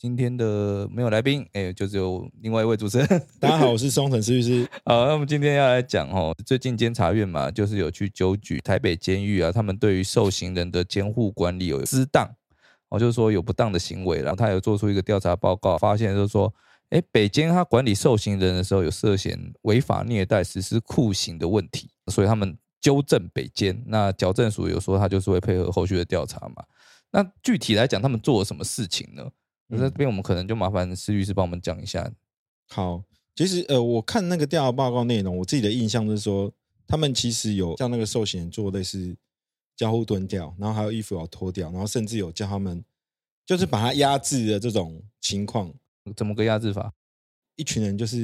今天的没有来宾，哎，就只有另外一位主持人。大家好，我是松城施律师。好，那我们今天要来讲哦，最近监察院嘛，就是有去纠举台北监狱啊，他们对于受刑人的监护管理有失当，哦，就是说有不当的行为，然后他有做出一个调查报告，发现就是说，哎，北监他管理受刑人的时候有涉嫌违法虐待、实施酷刑的问题，所以他们纠正北监。那矫正署有说他就是会配合后续的调查嘛？那具体来讲，他们做了什么事情呢？那这边我们可能就麻烦施律师帮我们讲一下。好，其实呃，我看那个调查报告内容，我自己的印象就是说，他们其实有叫那个受刑人做类似交互蹲掉，然后还有衣服要脱掉，然后甚至有叫他们就是把他压制的这种情况。怎么个压制法？一群人就是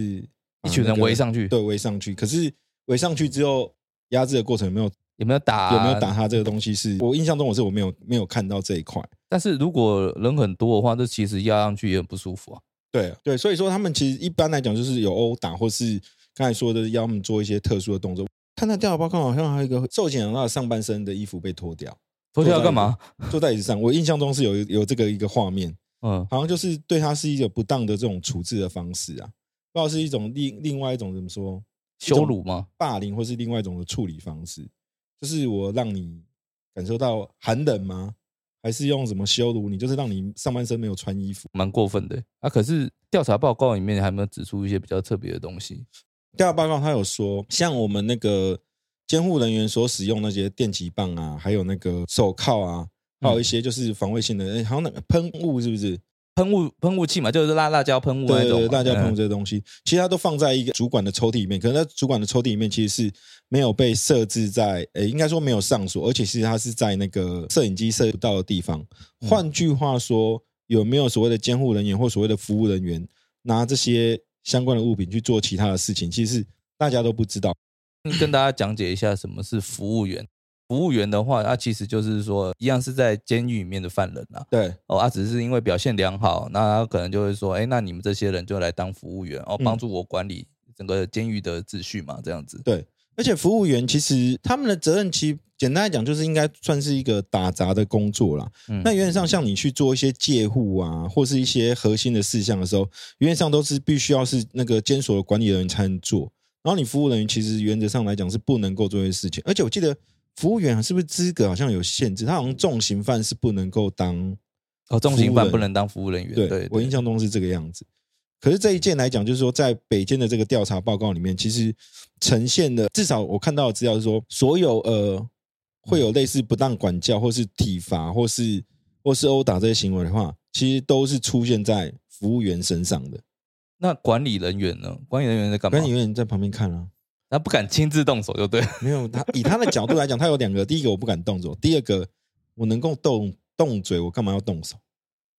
一群人围上去，对，围上去。可是围上去之后，压制的过程有没有有没有打？有没有打他？这个东西是我印象中我是我没有没有看到这一块。但是如果人很多的话，这其实压上去也很不舒服啊。对对，所以说他们其实一般来讲就是有殴打，或是刚才说的要他们做一些特殊的动作。看那调查报告，好像还有一个受检人他的上半身的衣服被脱掉，脱掉干嘛？坐在椅子上。我印象中是有有这个一个画面，嗯，好像就是对他是一个不当的这种处置的方式啊，不知道是一种另另外一种怎么说羞辱吗？霸凌，或是另外一种的处理方式，就是我让你感受到寒冷吗？还是用什么羞辱你？就是让你上半身没有穿衣服，蛮过分的啊！可是调查报告里面还没有指出一些比较特别的东西。调查报告他有说，像我们那个监护人员所使用那些电击棒啊，还有那个手铐啊，还有一些就是防卫性的，哎，好像那个喷雾是不是？喷雾喷雾器嘛，就是辣辣椒喷雾那种。辣椒喷雾这个东西，其实它都放在一个主管的抽屉里面。可能在主管的抽屉里面，其实是没有被设置在，诶，应该说没有上锁，而且其实它是在那个摄影机摄不到的地方。换句话说，有没有所谓的监护人员或所谓的服务人员拿这些相关的物品去做其他的事情？其实大家都不知道。跟大家讲解一下什么是服务员。服务员的话，他其实就是说，一样是在监狱里面的犯人啊。对，哦，啊只是因为表现良好，那他可能就会说，哎，那你们这些人就来当服务员，哦，帮助我管理整个监狱的秩序嘛，这样子。对，而且服务员其实他们的责任，其实简单来讲，就是应该算是一个打杂的工作啦。那原则上，像你去做一些借护啊，或是一些核心的事项的时候，原则上都是必须要是那个监所的管理人员才能做。然后你服务人员其实原则上来讲是不能够做这些事情，而且我记得。服务员是不是资格好像有限制？他好像重刑犯是不能够当哦，重刑犯不能当服务人员。对，我印象中是这个样子。可是这一件来讲，就是说在北京的这个调查报告里面，其实呈现的至少我看到的资料是说，所有呃会有类似不当管教或是体罚或是或是殴打这些行为的话，其实都是出现在服务员身上的。那管理人员呢？管理人员在干嘛？管理人员在旁边看啊。他不敢亲自动手，就对。没有他以他的角度来讲，他有两个：第一个我不敢动手，第二个我能够动动嘴，我干嘛要动手？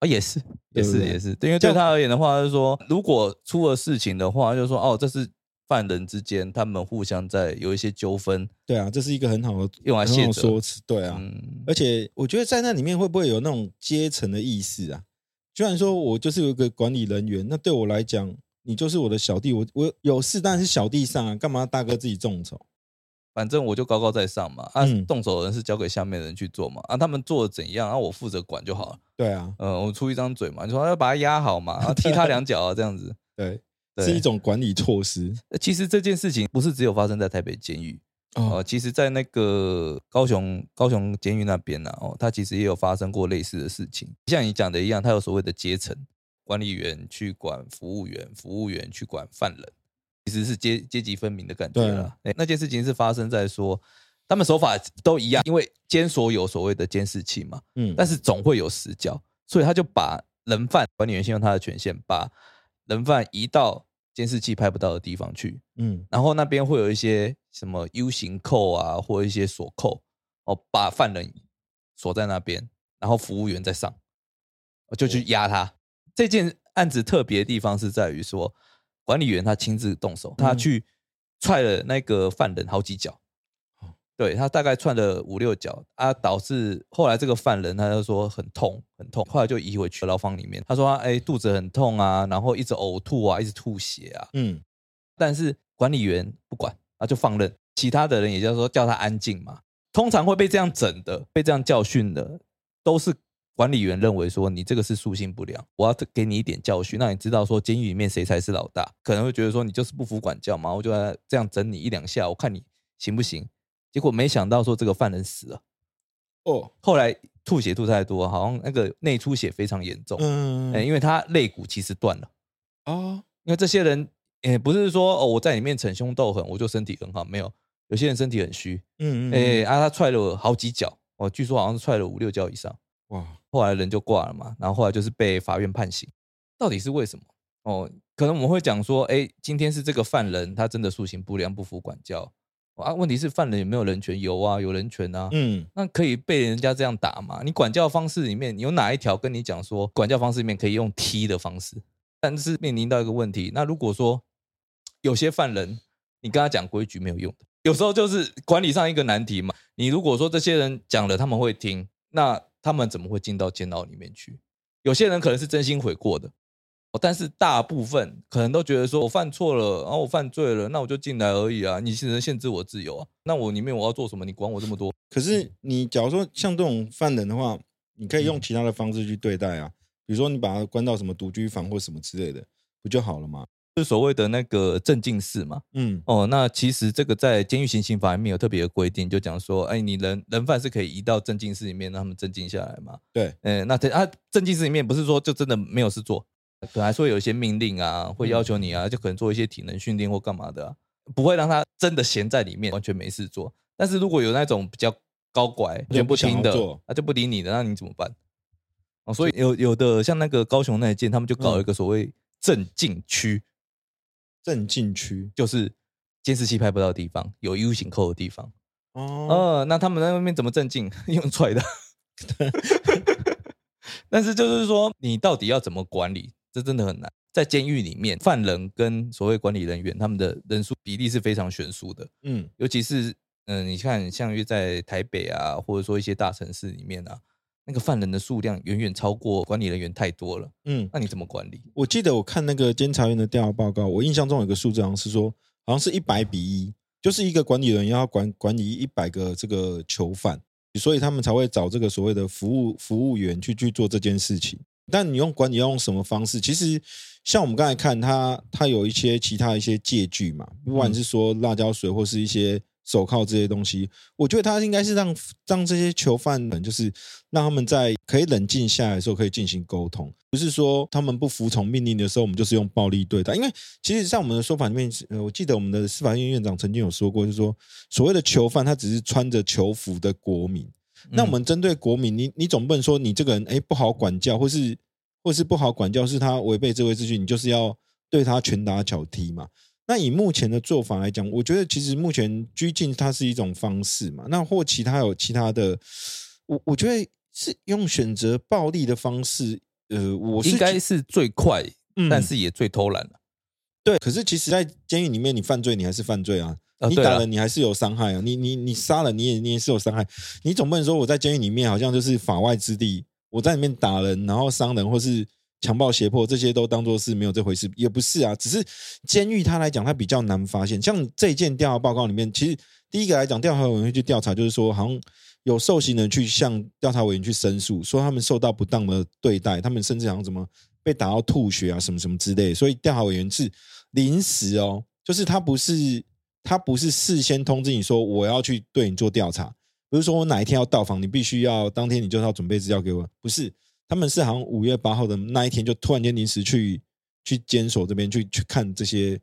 啊，也是，也是，也是。因为对他而言的话，就是说，如果出了事情的话，就是说，哦，这是犯人之间他们互相在有一些纠纷。对啊，这是一个很好的用来卸说辞。对啊，而且我觉得在那里面会不会有那种阶层的意识啊？虽然说我就是有一个管理人员，那对我来讲。你就是我的小弟，我我有事，但是小弟上啊，干嘛大哥自己众筹？反正我就高高在上嘛，啊，动手的人是交给下面的人去做嘛，啊，他们做的怎样，啊，我负责管就好了。对啊，呃，我出一张嘴嘛，你说要把他压好嘛，啊，踢他两脚啊，这样子，对，是一种管理措施。其实这件事情不是只有发生在台北监狱哦，其实在那个高雄高雄监狱那边呢，哦，他其实也有发生过类似的事情，像你讲的一样，他有所谓的阶层。管理员去管服务员，服务员去管犯人，其实是阶阶级分明的感觉了。那件事情是发生在说，他们手法都一样，因为监所有所谓的监视器嘛，嗯，但是总会有死角，所以他就把人犯管理员先用他的权限，把人犯移到监视器拍不到的地方去，嗯，然后那边会有一些什么 U 型扣啊，或一些锁扣，哦，把犯人锁在那边，然后服务员再上，就去压他。这件案子特别的地方是在于说，管理员他亲自动手，他去踹了那个犯人好几脚。对他大概踹了五六脚啊，导致后来这个犯人他就说很痛很痛，后来就移回去牢房里面。他说哎肚子很痛啊，然后一直呕吐啊，一直吐血啊。嗯，但是管理员不管啊，就放任。其他的人也就是说叫他安静嘛。通常会被这样整的，被这样教训的，都是管理员认为说你这个是素性不良，我要给你一点教训，让你知道说监狱里面谁才是老大。可能会觉得说你就是不服管教嘛，我就这样整你一两下，我看你行不行。结果没想到说这个犯人死了，哦，后来吐血吐太多，好像那个内出血非常严重，嗯，因为他肋骨其实断了，哦，因为这些人也不是说哦我在里面逞凶斗狠，我就身体很好，没有，有些人身体很虚，嗯嗯，哎，啊他踹了好几脚，哦，据说好像是踹了五六脚以上，哇，后来人就挂了嘛，然后后来就是被法院判刑，到底是为什么？哦，可能我们会讲说，哎，今天是这个犯人他真的素行不良，不服管教。啊，问题是犯人有没有人权？有啊，有人权啊。嗯，那可以被人家这样打吗？你管教方式里面有哪一条跟你讲说，管教方式里面可以用踢的方式？但是面临到一个问题，那如果说有些犯人，你跟他讲规矩没有用的，有时候就是管理上一个难题嘛。你如果说这些人讲了他们会听，那他们怎么会进到监牢里面去？有些人可能是真心悔过的。但是大部分可能都觉得说，我犯错了，然后我犯罪了，那我就进来而已啊！你只能限制我自由啊！那我里面我要做什么？你管我这么多？可是你假如说像这种犯人的话，你可以用其他的方式去对待啊，比如说你把他关到什么独居房或什么之类的，不就好了吗？是所谓的那个镇静室嘛？嗯，哦，那其实这个在监狱行刑法里面有特别的规定，就讲说，哎，你人人犯是可以移到镇静室里面，让他们镇静下来嘛？对，嗯，那他啊，镇静室里面不是说就真的没有事做。可能还说有一些命令啊，会要求你啊，就可能做一些体能训练或干嘛的，不会让他真的闲在里面，完全没事做。但是如果有那种比较高拐、全不听的，他就不理你的，那你怎么办？哦，所以有有的像那个高雄那一件，他们就搞一个所谓镇静区，镇静区就是监视器拍不到的地方，有 U 型扣的地方。哦，那他们在外面怎么镇静？用踹的。但是就是说，你到底要怎么管理？这真的很难，在监狱里面，犯人跟所谓管理人员他们的人数比例是非常悬殊的。嗯，尤其是嗯，你看，像约在台北啊，或者说一些大城市里面啊，那个犯人的数量远远超过管理人员太多了。嗯，那你怎么管理？我记得我看那个监察院的调查报告，我印象中有个数字，好像是说，好像是一百比一，就是一个管理人要管管理一百个这个囚犯，所以他们才会找这个所谓的服务服务员去去做这件事情。但你用管理要用什么方式？其实像我们刚才看，它它有一些其他一些借据嘛，不管是说辣椒水或是一些手铐这些东西，我觉得他应该是让让这些囚犯们，就是让他们在可以冷静下来的时候可以进行沟通，不是说他们不服从命令的时候，我们就是用暴力对待。因为其实，在我们的说法里面，呃，我记得我们的司法院院长曾经有说过，就是说所谓的囚犯，他只是穿着囚服的国民。那我们针对国民，你你总不能说你这个人哎不好管教，或是或是不好管教，是他违背这位秩序，你就是要对他拳打脚踢嘛？那以目前的做法来讲，我觉得其实目前拘禁它是一种方式嘛。那或其他有其他的，我我觉得是用选择暴力的方式，呃，我应该是最快，但是也最偷懒了。对，可是其实，在监狱里面，你犯罪，你还是犯罪啊。你打了，你还是有伤害啊！你你你杀了，你也你也是有伤害。你总不能说我在监狱里面好像就是法外之地，我在里面打人，然后伤人，或是强暴胁迫，这些都当做是没有这回事，也不是啊。只是监狱它来讲，它比较难发现。像这件调查报告里面，其实第一个来讲，调查委员会去调查，就是说好像有受刑人去向调查委员去申诉，说他们受到不当的对待，他们甚至好像怎么被打到吐血啊，什么什么之类。所以调查委员是临时哦，就是他不是。他不是事先通知你说我要去对你做调查，不是说我哪一天要到访，你必须要当天你就要准备资料给我，不是，他们是好像五月八号的那一天就突然间临时去去监所这边去去看这些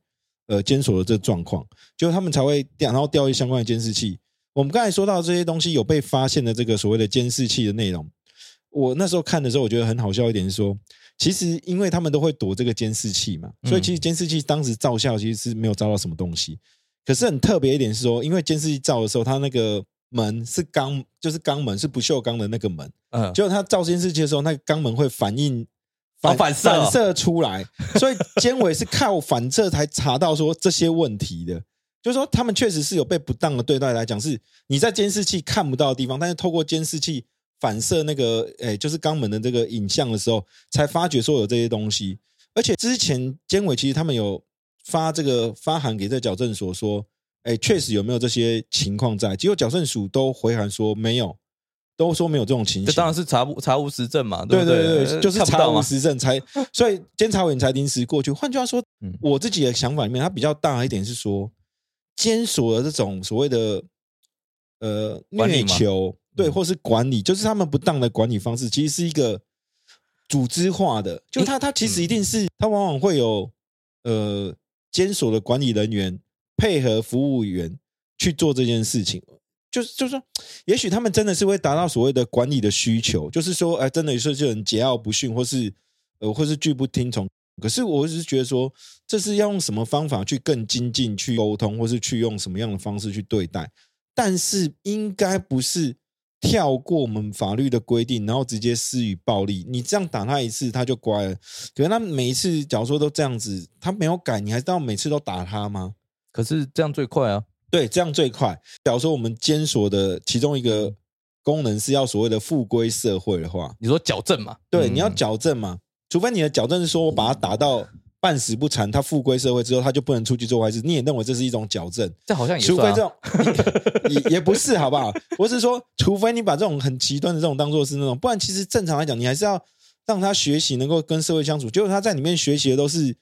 呃监所的这状况，就他们才会调，然后调一相关的监视器。我们刚才说到这些东西有被发现的这个所谓的监视器的内容，我那时候看的时候我觉得很好笑一点是说，其实因为他们都会躲这个监视器嘛，所以其实监视器当时照相其实是没有照到什么东西。可是很特别一点是说，因为监视器照的时候，它那个门是钢，就是钢门，是不锈钢的那个门。嗯，结果它照监视器的时候，那个钢门会反应反反射反射出来，所以监委是靠反射才查到说这些问题的。就是说他们确实是有被不当的对待来讲，是你在监视器看不到的地方，但是透过监视器反射那个诶，就是肛门的这个影像的时候，才发觉说有这些东西。而且之前监委其实他们有发这个发函给这矫正所说，哎，确实有没有这些情况在？结果矫正署都回函说没有。都说没有这种情形，这当然是查无查无实证嘛，对对对，就是查无实证才，所以监察委员才临时过去。换句话说，我自己的想法里面，它比较大一点是说，监所的这种所谓的呃虐囚，对，或是管理，就是他们不当的管理方式，其实是一个组织化的，就他他其实一定是他往往会有呃监所的管理人员配合服务员去做这件事情。就是就是说，也许他们真的是会达到所谓的管理的需求，就是说，哎，真的有时候就很桀骜不驯，或是呃，或是拒不听从。可是我只是觉得说，这是要用什么方法去更精进、去沟通，或是去用什么样的方式去对待？但是应该不是跳过我们法律的规定，然后直接施予暴力。你这样打他一次，他就乖了。可是他每一次，假如说都这样子，他没有改，你还到每次都打他吗？可是这样最快啊。对，这样最快。假如说我们监所的其中一个功能是要所谓的复归社会的话，你说矫正嘛？对，你要矫正嘛？除非你的矫正是说我把他打到半死不残，他复归社会之后他就不能出去做坏事，你也认为这是一种矫正？这好像也除非这种 也也不是，好不好？我是说，除非你把这种很极端的这种当做是那种，不然其实正常来讲，你还是要让他学习能够跟社会相处。结果他在里面学习的都是。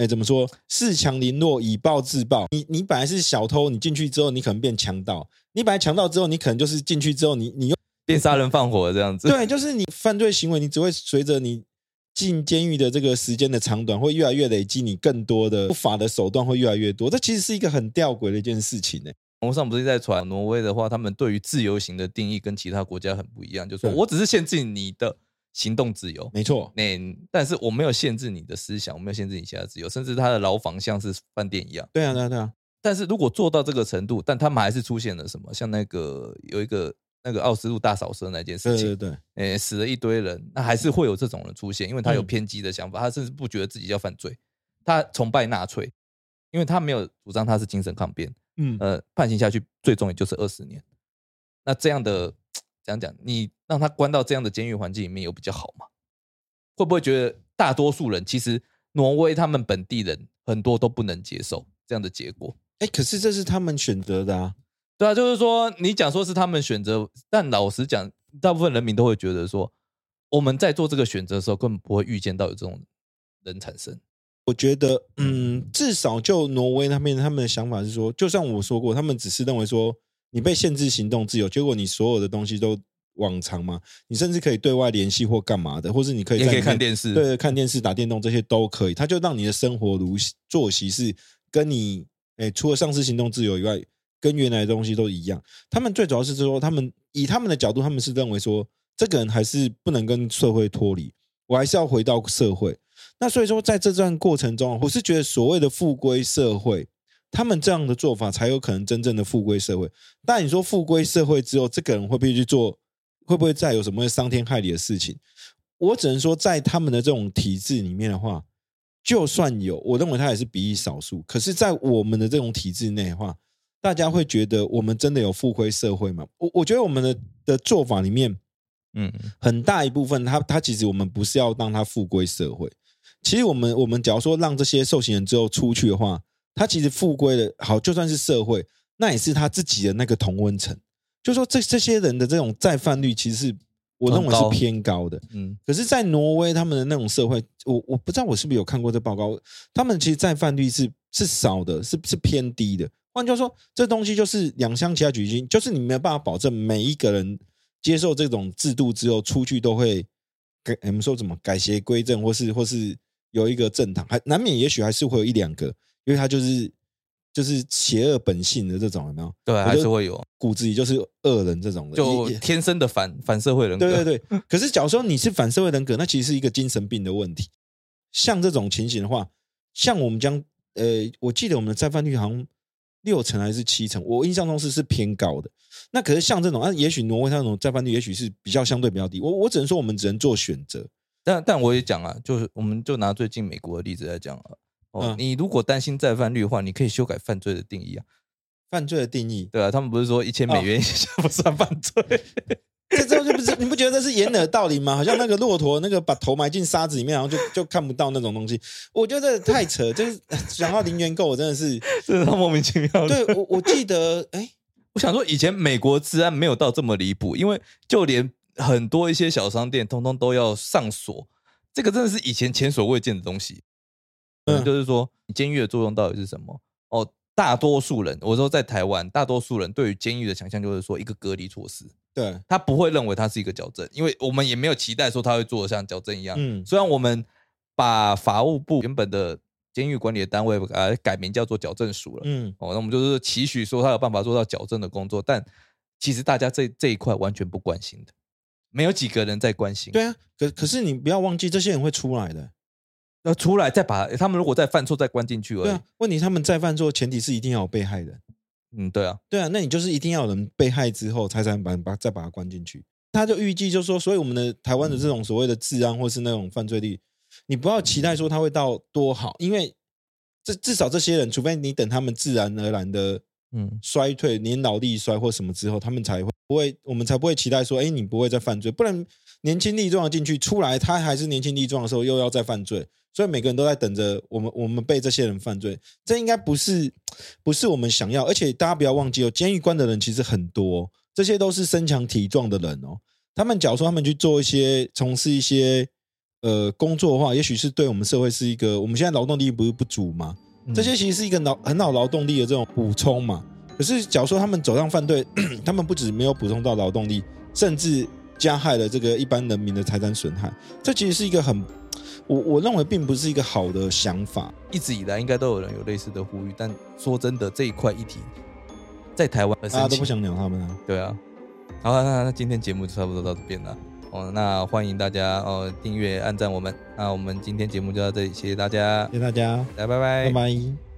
哎，怎么说？恃强凌弱，以暴制暴。你你本来是小偷，你进去之后，你可能变强盗。你本来强盗之后，你可能就是进去之后，你你又变杀人放火这样子。对，就是你犯罪行为，你只会随着你进监狱的这个时间的长短，会越来越累积，你更多的不法的手段会越来越多。这其实是一个很吊诡的一件事情呢。网上不是在传挪威的话，他们对于自由行的定义跟其他国家很不一样，就说我只是限制你的。行动自由，没错。那但是我没有限制你的思想，我没有限制你其他自由，甚至他的牢房像是饭店一样。对啊，对啊，对啊。但是如果做到这个程度，但他们还是出现了什么？像那个有一个那个奥斯陆大扫射那件事情，对对对，诶，死了一堆人，那还是会有这种人出现，因为他有偏激的想法，他甚至不觉得自己要犯罪，他崇拜纳粹，因为他没有主张他是精神抗辩，嗯，呃，判刑下去最终也就是二十年。那这样的讲讲，你让他关到这样的监狱环境里面有比较好吗？会不会觉得大多数人其实挪威他们本地人很多都不能接受这样的结果？哎，可是这是他们选择的啊。对啊，就是说你讲说是他们选择，但老实讲，大部分人民都会觉得说，我们在做这个选择的时候根本不会预见到有这种人产生。我觉得，嗯，至少就挪威那边他们的想法是说，就像我说过，他们只是认为说你被限制行动自由，结果你所有的东西都。往常嘛，你甚至可以对外联系或干嘛的，或是你可以可以看电视，对，看电视、打电动这些都可以。它就让你的生活如作息是跟你，哎，除了丧失行动自由以外，跟原来的东西都一样。他们最主要是说，他们以他们的角度，他们是认为说，这个人还是不能跟社会脱离，我还是要回到社会。那所以说，在这段过程中，我是觉得所谓的复归社会，他们这样的做法才有可能真正的复归社会。但你说复归社会之后，这个人会不会去做？会不会再有什么伤天害理的事情？我只能说，在他们的这种体制里面的话，就算有，我认为他也是比例少数。可是，在我们的这种体制内的话，大家会觉得我们真的有复归社会吗？我我觉得我们的的做法里面，嗯，很大一部分，他他其实我们不是要让他复归社会。其实我们我们假如说让这些受刑人之后出去的话，他其实复归了，好，就算是社会，那也是他自己的那个同温层。就说这这些人的这种再犯率，其实是我认为是偏高的。嗯，可是，在挪威他们的那种社会，我我不知道我是不是有看过这报告，他们其实再犯率是是少的，是是偏低的。换句话说，这东西就是两相其他举金，就是你没有办法保证每一个人接受这种制度之后出去都会改，我们说怎么改邪归正，或是或是有一个正堂，还难免也许还是会有一两个，因为他就是。就是邪恶本性的这种有没有？对，还是会有骨子里就是恶人这种的，就天生的反反社会人格。对对对。可是假如说你是反社会人格，那其实是一个精神病的问题。像这种情形的话，像我们将呃，我记得我们的再犯率好像六成还是七成，我印象中是是偏高的。那可是像这种啊，也许挪威它那种再犯率也许是比较相对比较低。我我只能说我们只能做选择。但但我也讲啊，就是我们就拿最近美国的例子来讲啊。哦，你如果担心再犯率的话，你可以修改犯罪的定义啊。犯罪的定义，对啊，他们不是说一千美元以下不算犯罪？这之后就不是你不觉得这是掩耳盗铃吗？好像那个骆驼那个把头埋进沙子里面，然后就就看不到那种东西。我觉得太扯，就是想到零元购，我真的是 真的莫名其妙。对我我记得，哎，我想说以前美国治安没有到这么离谱，因为就连很多一些小商店通通都要上锁，这个真的是以前前所未见的东西。嗯，就是说监狱的作用到底是什么？哦，大多数人，我说在台湾，大多数人对于监狱的想象就是说一个隔离措施。对他不会认为它是一个矫正，因为我们也没有期待说他会做的像矫正一样。嗯，虽然我们把法务部原本的监狱管理的单位呃改名叫做矫正署了，嗯，哦，那我们就是期许说他有办法做到矫正的工作，但其实大家这这一块完全不关心的，没有几个人在关心。对啊，可可是你不要忘记，这些人会出来的，要出来再把他们如果再犯错再关进去而已。问题他们再犯错，前提是一定要有被害人。嗯，对啊，对啊，那你就是一定要有人被害之后，才才能把把再把他关进去。他就预计就说，所以我们的台湾的这种所谓的治安或是那种犯罪率，你不要期待说他会到多好，因为这至少这些人，除非你等他们自然而然的嗯衰退，年老力衰或什么之后，他们才会不会，我们才不会期待说，哎，你不会再犯罪，不然年轻力壮进去出来，他还是年轻力壮的时候，又要再犯罪。所以每个人都在等着我们，我们被这些人犯罪，这应该不是不是我们想要。而且大家不要忘记哦，监狱关的人其实很多，这些都是身强体壮的人哦。他们假如说他们去做一些从事一些呃工作的话，也许是对我们社会是一个。我们现在劳动力不是不足吗？这些其实是一个劳很好劳动力的这种补充嘛。可是假如说他们走上犯罪，他们不止没有补充到劳动力，甚至加害了这个一般人民的财产损害。这其实是一个很。我我认为并不是一个好的想法，一直以来应该都有人有类似的呼吁，但说真的，这一块议题在台湾大家都不想鸟他们啊。对啊，好，那那今天节目就差不多到这边了。哦，那欢迎大家哦订阅、按赞我们。那我们今天节目就到这里，谢谢大家，谢谢大家，来拜拜，拜拜。